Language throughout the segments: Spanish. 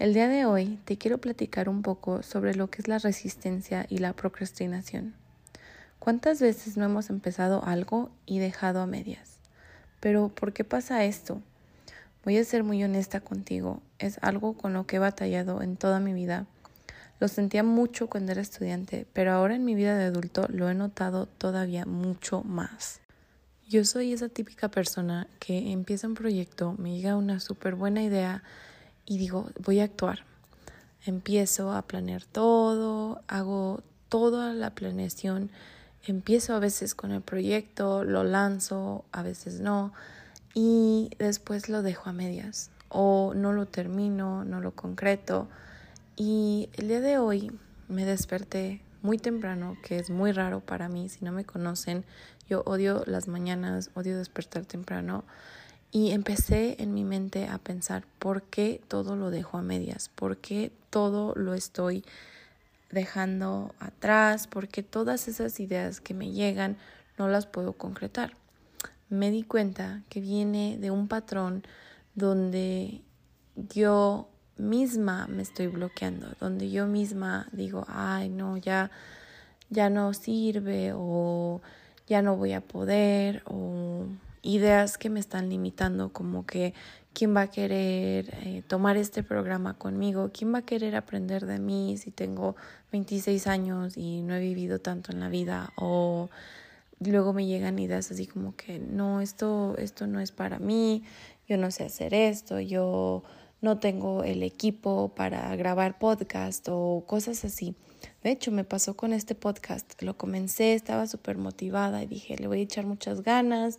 El día de hoy te quiero platicar un poco sobre lo que es la resistencia y la procrastinación. ¿Cuántas veces no hemos empezado algo y dejado a medias? Pero ¿por qué pasa esto? Voy a ser muy honesta contigo, es algo con lo que he batallado en toda mi vida. Lo sentía mucho cuando era estudiante, pero ahora en mi vida de adulto lo he notado todavía mucho más. Yo soy esa típica persona que empieza un proyecto, me llega una súper buena idea, y digo, voy a actuar. Empiezo a planear todo, hago toda la planeación, empiezo a veces con el proyecto, lo lanzo, a veces no, y después lo dejo a medias o no lo termino, no lo concreto. Y el día de hoy me desperté muy temprano, que es muy raro para mí, si no me conocen, yo odio las mañanas, odio despertar temprano. Y empecé en mi mente a pensar por qué todo lo dejo a medias, por qué todo lo estoy dejando atrás, por qué todas esas ideas que me llegan no las puedo concretar. Me di cuenta que viene de un patrón donde yo misma me estoy bloqueando, donde yo misma digo, ay, no, ya, ya no sirve o ya no voy a poder o ideas que me están limitando, como que quién va a querer eh, tomar este programa conmigo, quién va a querer aprender de mí si tengo 26 años y no he vivido tanto en la vida o luego me llegan ideas así como que no, esto, esto no es para mí, yo no sé hacer esto, yo no tengo el equipo para grabar podcast o cosas así. De hecho, me pasó con este podcast. Lo comencé, estaba súper motivada y dije, le voy a echar muchas ganas,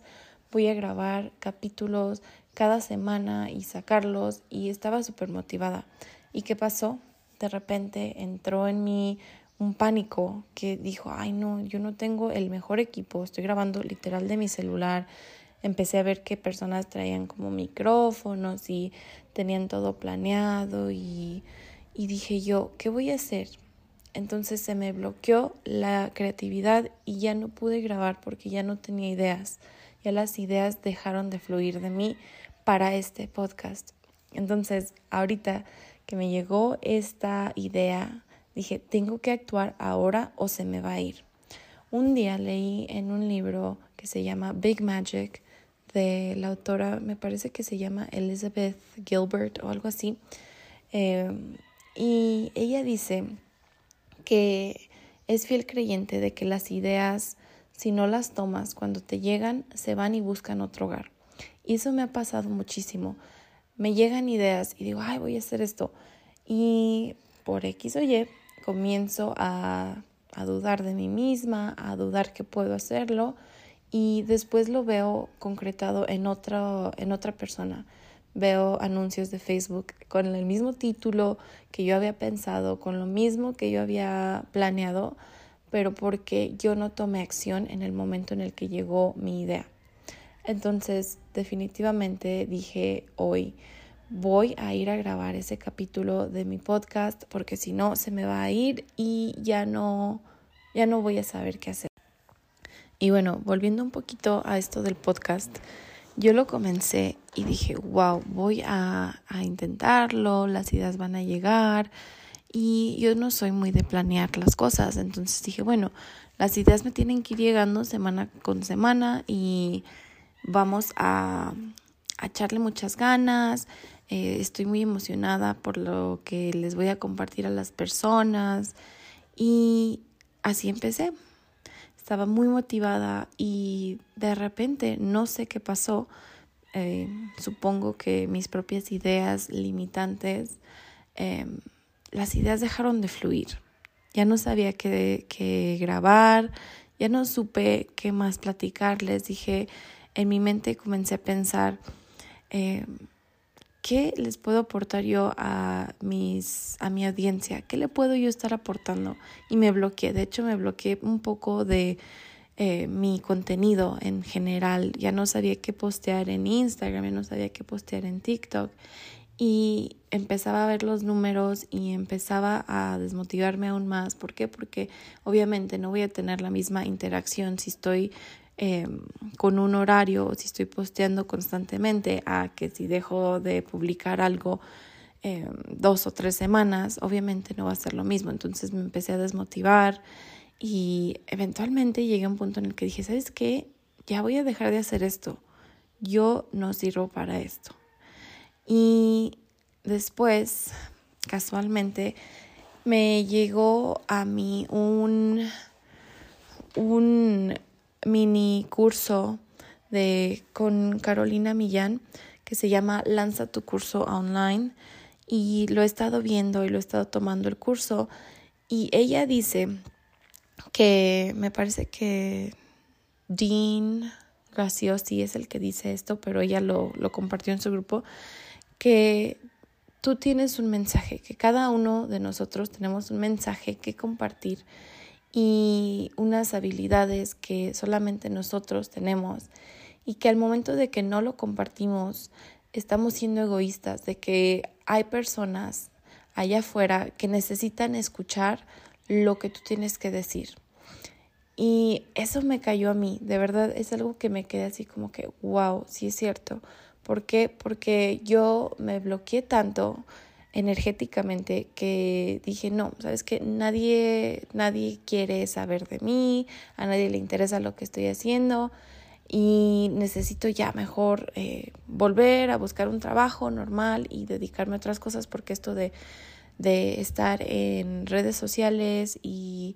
voy a grabar capítulos cada semana y sacarlos y estaba súper motivada. ¿Y qué pasó? De repente entró en mí un pánico que dijo, ay no, yo no tengo el mejor equipo, estoy grabando literal de mi celular. Empecé a ver que personas traían como micrófonos y tenían todo planeado y, y dije yo, ¿qué voy a hacer? Entonces se me bloqueó la creatividad y ya no pude grabar porque ya no tenía ideas ya las ideas dejaron de fluir de mí para este podcast. Entonces, ahorita que me llegó esta idea, dije, tengo que actuar ahora o se me va a ir. Un día leí en un libro que se llama Big Magic de la autora, me parece que se llama Elizabeth Gilbert o algo así, em, y ella dice que es fiel creyente de que las ideas si no las tomas, cuando te llegan, se van y buscan otro hogar. Y eso me ha pasado muchísimo. Me llegan ideas y digo, ay, voy a hacer esto. Y por X o Y comienzo a, a dudar de mí misma, a dudar que puedo hacerlo y después lo veo concretado en, otro, en otra persona. Veo anuncios de Facebook con el mismo título que yo había pensado, con lo mismo que yo había planeado pero porque yo no tomé acción en el momento en el que llegó mi idea. Entonces, definitivamente dije hoy, voy a ir a grabar ese capítulo de mi podcast porque si no se me va a ir y ya no ya no voy a saber qué hacer. Y bueno, volviendo un poquito a esto del podcast, yo lo comencé y dije, wow, voy a, a intentarlo, las ideas van a llegar, y yo no soy muy de planear las cosas, entonces dije, bueno, las ideas me tienen que ir llegando semana con semana y vamos a, echarle muchas ganas. eh, estoy muy emocionada por lo que les voy a compartir a las personas y así empecé. Estaba muy motivada y de repente no sé qué pasó. Eh, supongo que mis propias ideas limitantes, em, las ideas dejaron de fluir. Ya no sabía qué, qué grabar, ya no supe qué más platicarles. Dije, en mi mente comencé a pensar, em, ¿qué les puedo aportar yo a, mis, a mi audiencia? ¿Qué le puedo yo estar aportando? Y me bloqueé, de hecho me bloqueé un poco de eh, mi contenido en general. Ya no sabía qué postear en Instagram, ya no sabía qué postear en TikTok. Y empezaba a ver los números y empezaba a desmotivarme aún más. ¿Por qué? Porque obviamente no voy a tener la misma interacción si estoy eh, con un horario o si estoy posteando constantemente a que si dejo de publicar algo eh, dos o tres semanas, obviamente no va a ser lo mismo. Entonces me empecé a desmotivar y eventualmente llegué a un punto en el que dije, ¿sabes qué? Ya voy a dejar de hacer esto. Yo no sirvo para esto. Y después, casualmente, me llegó a mí un, un mini curso de, con Carolina Millán que se llama Lanza tu curso online. Y lo he estado viendo y lo he estado tomando el curso. Y ella dice que me parece que Dean Graciosi es el que dice esto, pero ella lo, lo compartió en su grupo, que tú tienes un mensaje, que cada uno de nosotros tenemos un mensaje que compartir y unas habilidades que solamente nosotros tenemos y que al momento de que no lo compartimos estamos siendo egoístas, de que hay personas allá afuera que necesitan escuchar lo que tú tienes que decir. Y eso me cayó a mí, de verdad es algo que me quedé así como que, wow, sí es cierto. ¿Por qué? Porque yo me bloqueé tanto energéticamente que dije, no, sabes que nadie, nadie quiere saber de mí, a nadie le interesa lo que estoy haciendo y necesito ya mejor eh, volver a buscar un trabajo normal y dedicarme a otras cosas porque esto de, de estar en redes sociales y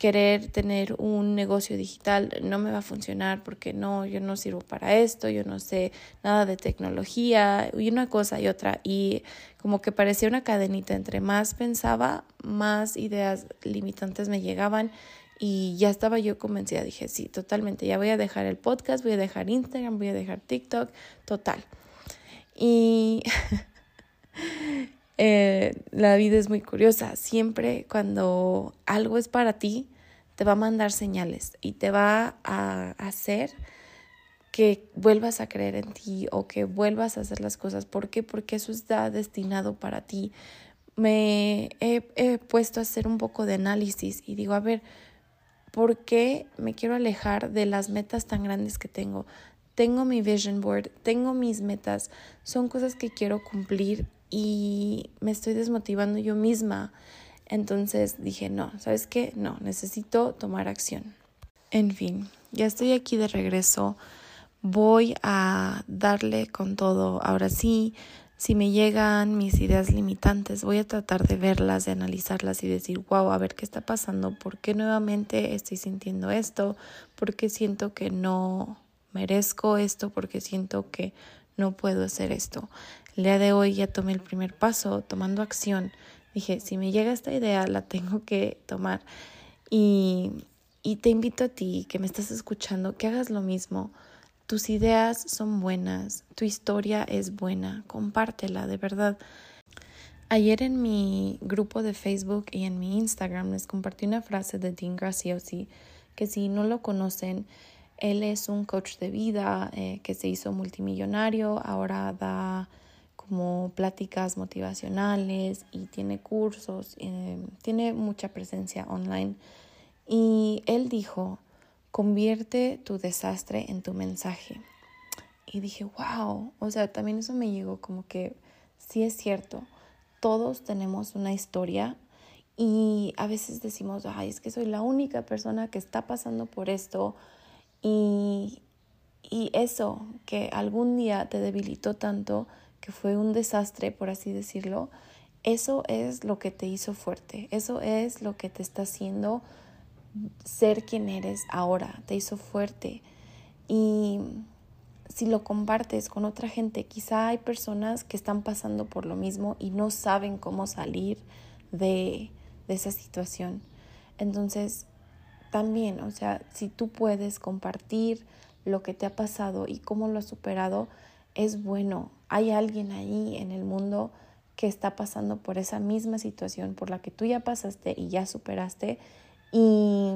querer tener un negocio digital no me va a funcionar porque no, yo no sirvo para esto, yo no sé nada de tecnología y una cosa y otra y como que parecía una cadenita, entre más pensaba, más ideas limitantes me llegaban y ya estaba yo convencida, dije, sí, totalmente, ya voy a dejar el podcast, voy a dejar Instagram, voy a dejar TikTok, total. Y Eh, la vida es muy curiosa. Siempre cuando algo es para ti, te va a mandar señales y te va a hacer que vuelvas a creer en ti o que vuelvas a hacer las cosas. ¿Por qué? Porque eso está destinado para ti. Me he, he puesto a hacer un poco de análisis y digo, a ver, ¿por qué me quiero alejar de las metas tan grandes que tengo? Tengo mi vision board, tengo mis metas, son cosas que quiero cumplir y me estoy desmotivando yo misma. Entonces dije, no, ¿sabes qué? No, necesito tomar acción. En fin, ya estoy aquí de regreso. Voy a darle con todo. Ahora sí, si me llegan mis ideas limitantes, voy a tratar de verlas, de analizarlas y decir, wow, a ver qué está pasando, por qué nuevamente estoy sintiendo esto, por qué siento que no merezco esto, porque siento que no puedo hacer esto. El día de hoy ya tomé el primer paso tomando acción. Dije, si me llega esta idea, la tengo que tomar. Y, y te invito a ti, que me estás escuchando, que hagas lo mismo. Tus ideas son buenas, tu historia es buena, compártela, de verdad. Ayer en mi grupo de Facebook y en mi Instagram les compartí una frase de Dean Graciosi, que si no lo conocen, él es un coach de vida eh, que se hizo multimillonario, ahora da como pláticas motivacionales y tiene cursos, eh, tiene mucha presencia online. Y él dijo, convierte tu desastre en tu mensaje. Y dije, wow, o sea, también eso me llegó como que sí es cierto, todos tenemos una historia y a veces decimos, ay, es que soy la única persona que está pasando por esto y, y eso que algún día te debilitó tanto que fue un desastre, por así decirlo, eso es lo que te hizo fuerte, eso es lo que te está haciendo ser quien eres ahora, te hizo fuerte. Y si lo compartes con otra gente, quizá hay personas que están pasando por lo mismo y no saben cómo salir de, de esa situación. Entonces, también, o sea, si tú puedes compartir lo que te ha pasado y cómo lo has superado, es bueno. Hay alguien ahí en el mundo que está pasando por esa misma situación por la que tú ya pasaste y ya superaste y,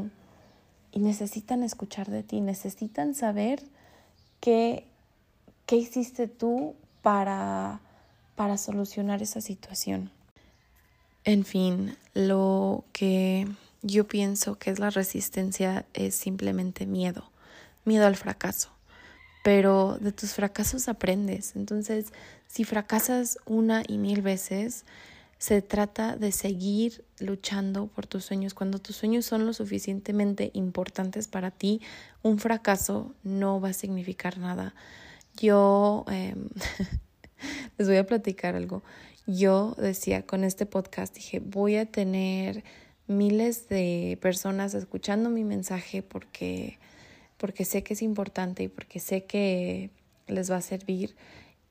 y necesitan escuchar de ti, necesitan saber qué, qué hiciste tú para, para solucionar esa situación. En fin, lo que yo pienso que es la resistencia es simplemente miedo, miedo al fracaso. Pero de tus fracasos aprendes. Entonces, si fracasas una y mil veces, se trata de seguir luchando por tus sueños. Cuando tus sueños son lo suficientemente importantes para ti, un fracaso no va a significar nada. Yo em, les voy a platicar algo. Yo decía con este podcast, dije, voy a tener miles de personas escuchando mi mensaje porque, porque sé que es importante y porque sé que les va a servir.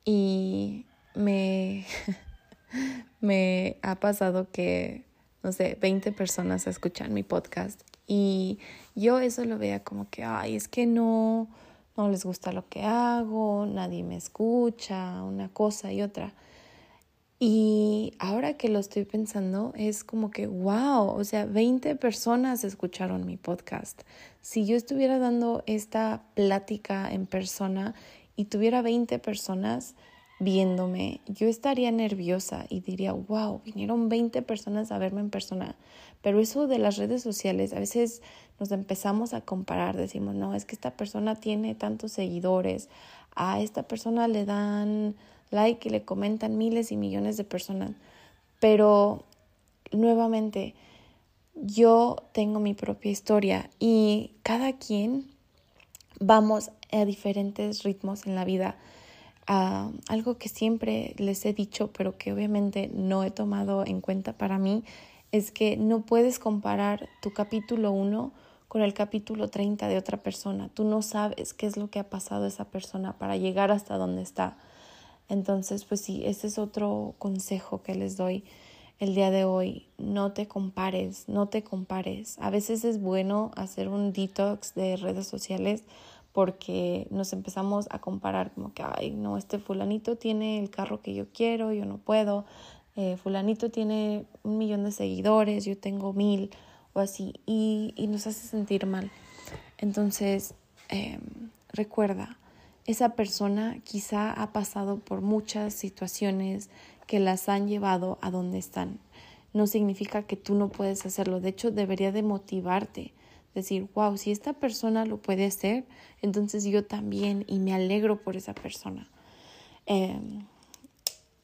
Y me me ha pasado que, no sé, 20 personas escuchan mi podcast y yo eso lo veía como que, ay, es que no, no les gusta lo que hago, nadie me escucha, una cosa y otra. Y ahora que lo estoy pensando, es como que, wow, o sea, 20 personas escucharon mi podcast. Si yo estuviera dando esta plática en persona y tuviera 20 personas, viéndome, yo estaría nerviosa y diría, wow, vinieron 20 personas a verme en persona. Pero eso de las redes sociales, a veces nos empezamos a comparar, decimos, no, es que esta persona tiene tantos seguidores, a esta persona le dan like y le comentan miles y millones de personas. Pero nuevamente, yo tengo mi propia historia y cada quien vamos a diferentes ritmos en la vida algo que siempre les he dicho, pero que obviamente no he tomado en cuenta para mí, es que no puedes comparar tu capítulo 1 con el capítulo 30 de otra persona. Tú no sabes qué es lo que ha pasado esa persona para llegar hasta donde está. Entonces, pues sí, ese es otro consejo que les doy el día de hoy. No te compares, no te compares. A veces es bueno hacer un detox de redes sociales porque nos empezamos a comparar como que, ay, no, este fulanito tiene el carro que yo quiero, yo no puedo, eh, fulanito tiene un millón de seguidores, yo tengo mil o así, y, y nos hace sentir mal. Entonces, em, recuerda, esa persona quizá ha pasado por muchas situaciones que las han llevado a donde están. No significa que tú no puedes hacerlo, de hecho debería de motivarte decir, wow, si esta persona lo puede hacer, entonces yo también y me alegro por esa persona. Em,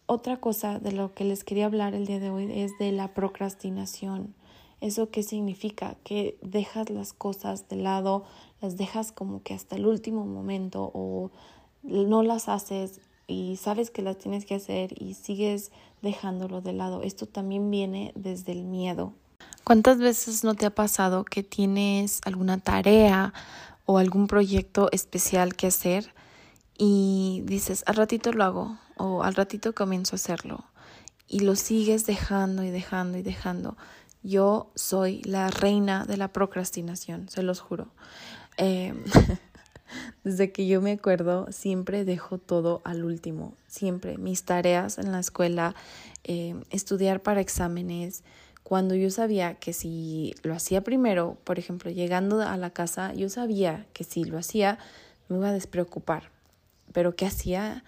otra cosa de lo que les quería hablar el día de hoy es de la procrastinación. ¿Eso qué significa? Que dejas las cosas de lado, las dejas como que hasta el último momento o no las haces y sabes que las tienes que hacer y sigues dejándolo de lado. Esto también viene desde el miedo. ¿Cuántas veces no te ha pasado que tienes alguna tarea o algún proyecto especial que hacer y dices, al ratito lo hago o al ratito comienzo a hacerlo y lo sigues dejando y dejando y dejando? Yo soy la reina de la procrastinación, se los juro. Em, desde que yo me acuerdo, siempre dejo todo al último, siempre. Mis tareas en la escuela, em, estudiar para exámenes, cuando yo sabía que si lo hacía primero, por ejemplo, llegando a la casa, yo sabía que si lo hacía me iba a despreocupar. Pero ¿qué hacía?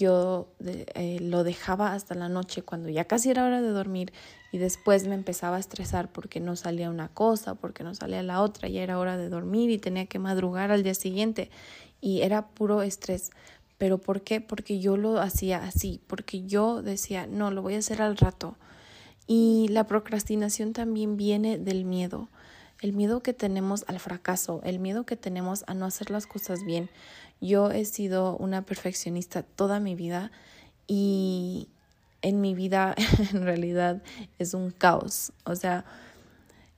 Yo eh, lo dejaba hasta la noche cuando ya casi era hora de dormir y después me empezaba a estresar porque no salía una cosa, porque no salía la otra, ya era hora de dormir y tenía que madrugar al día siguiente y era puro estrés. ¿Pero por qué? Porque yo lo hacía así, porque yo decía, no, lo voy a hacer al rato y la procrastinación también viene del miedo, el miedo que tenemos al fracaso, el miedo que tenemos a no hacer las cosas bien. Yo he sido una perfeccionista toda mi vida y en mi vida en realidad es un caos. O sea,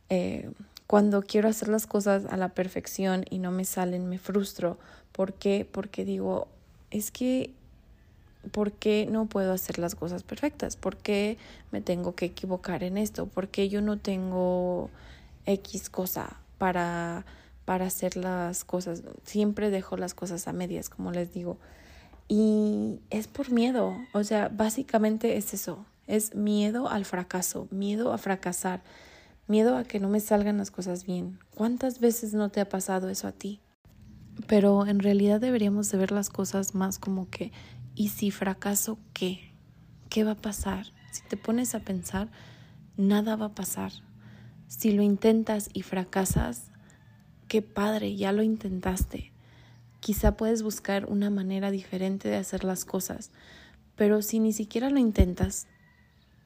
eh, cuando quiero hacer las cosas a la perfección y no me salen, me frustro. ¿Por qué? Porque digo, es que, ¿por qué no puedo hacer las cosas perfectas? ¿Por qué me tengo que equivocar en esto? ¿Por qué yo no tengo X cosa para, para hacer las cosas? Siempre dejo las cosas a medias, como les digo. Y es por miedo, o sea, básicamente es eso, es miedo al fracaso, miedo a fracasar, miedo a que no me salgan las cosas bien. ¿Cuántas veces no te ha pasado eso a ti? Pero en realidad deberíamos de ver las cosas más como que, ¿y si fracaso qué? ¿Qué va a pasar? Si te pones a pensar, nada va a pasar. Si lo intentas y fracasas, qué padre, ya lo intentaste. Quizá puedes buscar una manera diferente de hacer las cosas, pero si ni siquiera lo intentas,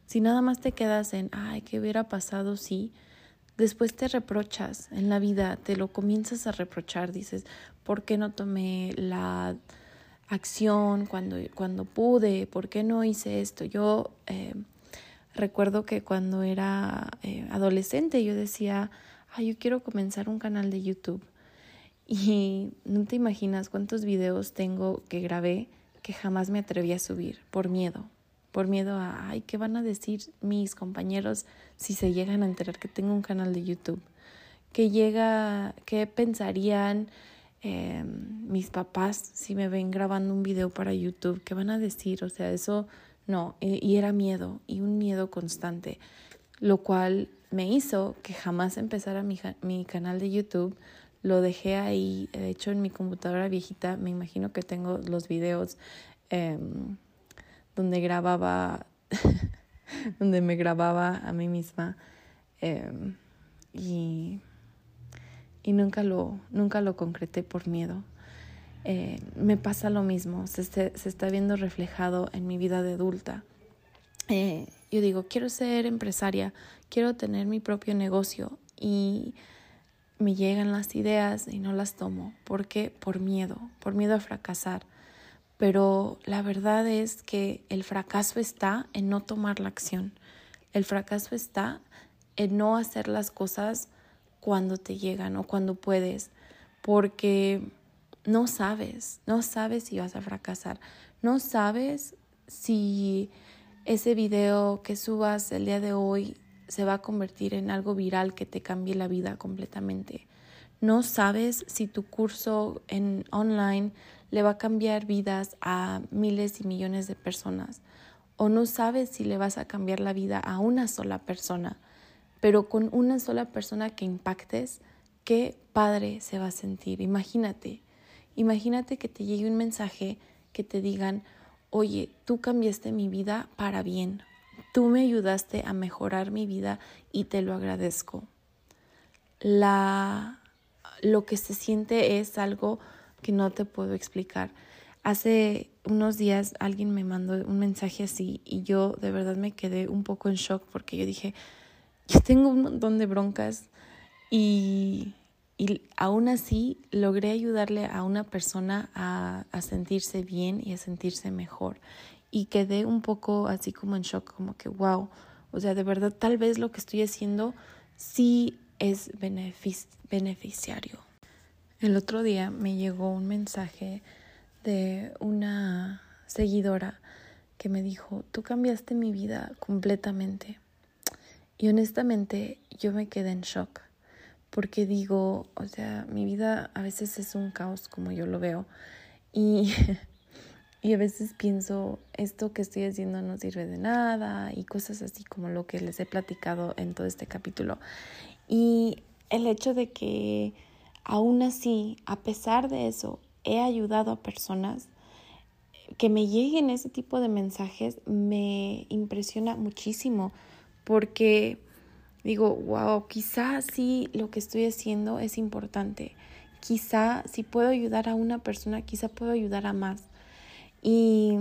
si nada más te quedas en, ay, ¿qué hubiera pasado si? Después te reprochas en la vida, te lo comienzas a reprochar, dices, ¿por qué no tomé la acción cuando, cuando pude? ¿Por qué no hice esto? Yo eh, recuerdo que cuando era eh, adolescente yo decía, ay, yo quiero comenzar un canal de YouTube. Y no te imaginas cuántos videos tengo que grabé que jamás me atreví a subir por miedo, por miedo a, ay, ¿qué van a decir mis compañeros si se llegan a enterar que tengo un canal de YouTube? ¿Qué llega, qué pensarían em, mis papás si me ven grabando un video para YouTube? ¿Qué van a decir? O sea, eso no, y era miedo, y un miedo constante, lo cual me hizo que jamás empezara mi, mi canal de YouTube lo dejé ahí, de hecho en mi computadora viejita, me imagino que tengo los videos em, donde grababa, donde me grababa a mí misma em, y, y nunca, lo, nunca lo concreté por miedo. Eh, me pasa lo mismo, se, se, está viendo reflejado en mi vida de adulta. Eh, yo digo, quiero ser empresaria, quiero tener mi propio negocio y me llegan las ideas y no las tomo. ¿Por qué? Por miedo, por miedo a fracasar. Pero la verdad es que el fracaso está en no tomar la acción. El fracaso está en no hacer las cosas cuando te llegan o cuando puedes, porque no sabes, no sabes si vas a fracasar, no sabes si ese video que subas el día de hoy se va a convertir en algo viral que te cambie la vida completamente. No sabes si tu curso en online le va a cambiar vidas a miles y millones de personas o no sabes si le vas a cambiar la vida a una sola persona, pero con una sola persona que impactes, qué padre se va a sentir. Imagínate, imagínate que te llegue un mensaje que te digan, oye, tú cambiaste mi vida para bien Tú me ayudaste a mejorar mi vida y te lo agradezco. La, lo que se siente es algo que no te puedo explicar. Hace unos días alguien me mandó un mensaje así y yo de verdad me quedé un poco en shock porque yo dije, yo tengo un montón de broncas y, y aún así logré ayudarle a una persona a, a sentirse bien y a sentirse mejor y quedé un poco así como en shock, como que wow, o sea, de verdad tal vez lo que estoy haciendo sí es beneficiario. El otro día me llegó un mensaje de una seguidora que me dijo, tú cambiaste mi vida completamente. Y honestamente yo me quedé en shock porque digo, o sea, mi vida a veces es un caos como yo lo veo. Y Y a veces pienso, esto que estoy haciendo no sirve de nada y cosas así como lo que les he platicado en todo este capítulo. Y el hecho de que aún así, a pesar de eso, he ayudado a personas que me lleguen ese tipo de mensajes me impresiona muchísimo porque digo, wow, quizá sí lo que estoy haciendo es importante. Quizá si puedo ayudar a una persona, quizá puedo ayudar a más. Y,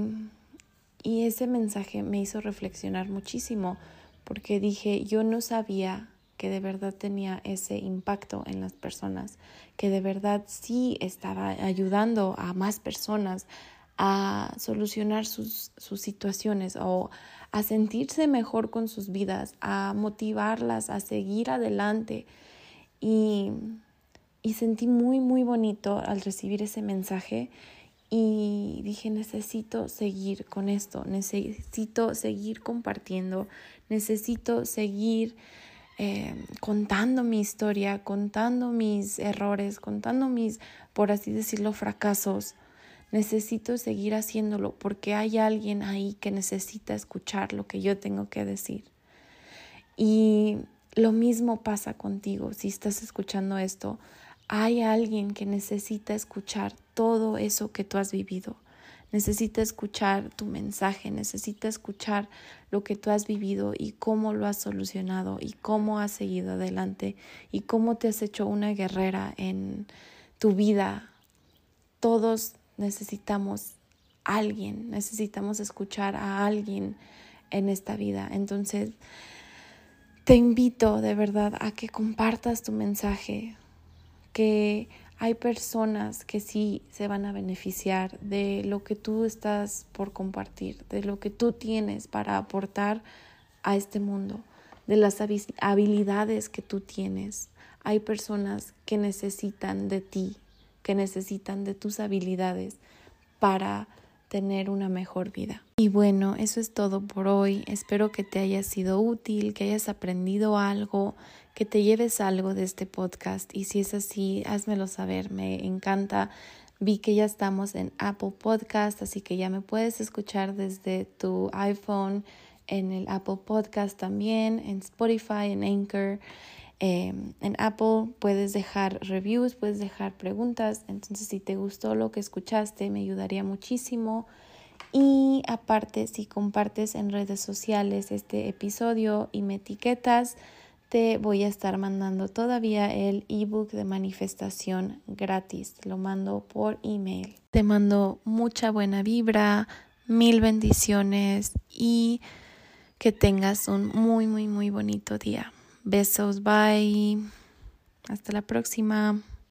y ese mensaje me hizo reflexionar muchísimo porque dije, yo no sabía que de verdad tenía ese impacto en las personas, que de verdad sí estaba ayudando a más personas a solucionar sus, sus situaciones o a sentirse mejor con sus vidas, a motivarlas a seguir adelante. Y, y sentí muy, muy bonito al recibir ese mensaje y dije, necesito seguir con esto, necesito seguir compartiendo, necesito seguir eh, contando mi historia, contando mis errores, contando mis, por así decirlo, fracasos. Necesito seguir haciéndolo porque hay alguien ahí que necesita escuchar lo que yo tengo que decir. Y lo mismo pasa contigo si estás escuchando esto. Hay alguien que necesita escuchar todo eso que tú has vivido. Necesita escuchar tu mensaje, necesita escuchar lo que tú has vivido y cómo lo has solucionado y cómo has seguido adelante y cómo te has hecho una guerrera en tu vida. Todos necesitamos alguien, necesitamos escuchar a alguien en esta vida. Entonces, te invito de verdad a que compartas tu mensaje, que hay personas que sí se van a beneficiar de lo que tú estás por compartir, de lo que tú tienes para aportar a este mundo, de las habilidades que tú tienes. Hay personas que necesitan de ti, que necesitan de tus habilidades para tener una mejor vida. Y bueno, eso es todo por hoy. Espero que te haya sido útil, que hayas aprendido algo, que te lleves algo de este podcast y si es así, házmelo saber, me encanta. Vi que ya estamos en Apple Podcast, así que ya me puedes escuchar desde tu iPhone, en el Apple Podcast también, en Spotify, en Anchor. Em, en Apple puedes dejar reviews, puedes dejar preguntas. Entonces, si te gustó lo que escuchaste, me ayudaría muchísimo. Y aparte, si compartes en redes sociales este episodio y me etiquetas, te voy a estar mandando todavía el ebook de manifestación gratis. Lo mando por email. Te mando mucha buena vibra, mil bendiciones y que tengas un muy, muy, muy bonito día. Besos, bye. Hasta la próxima.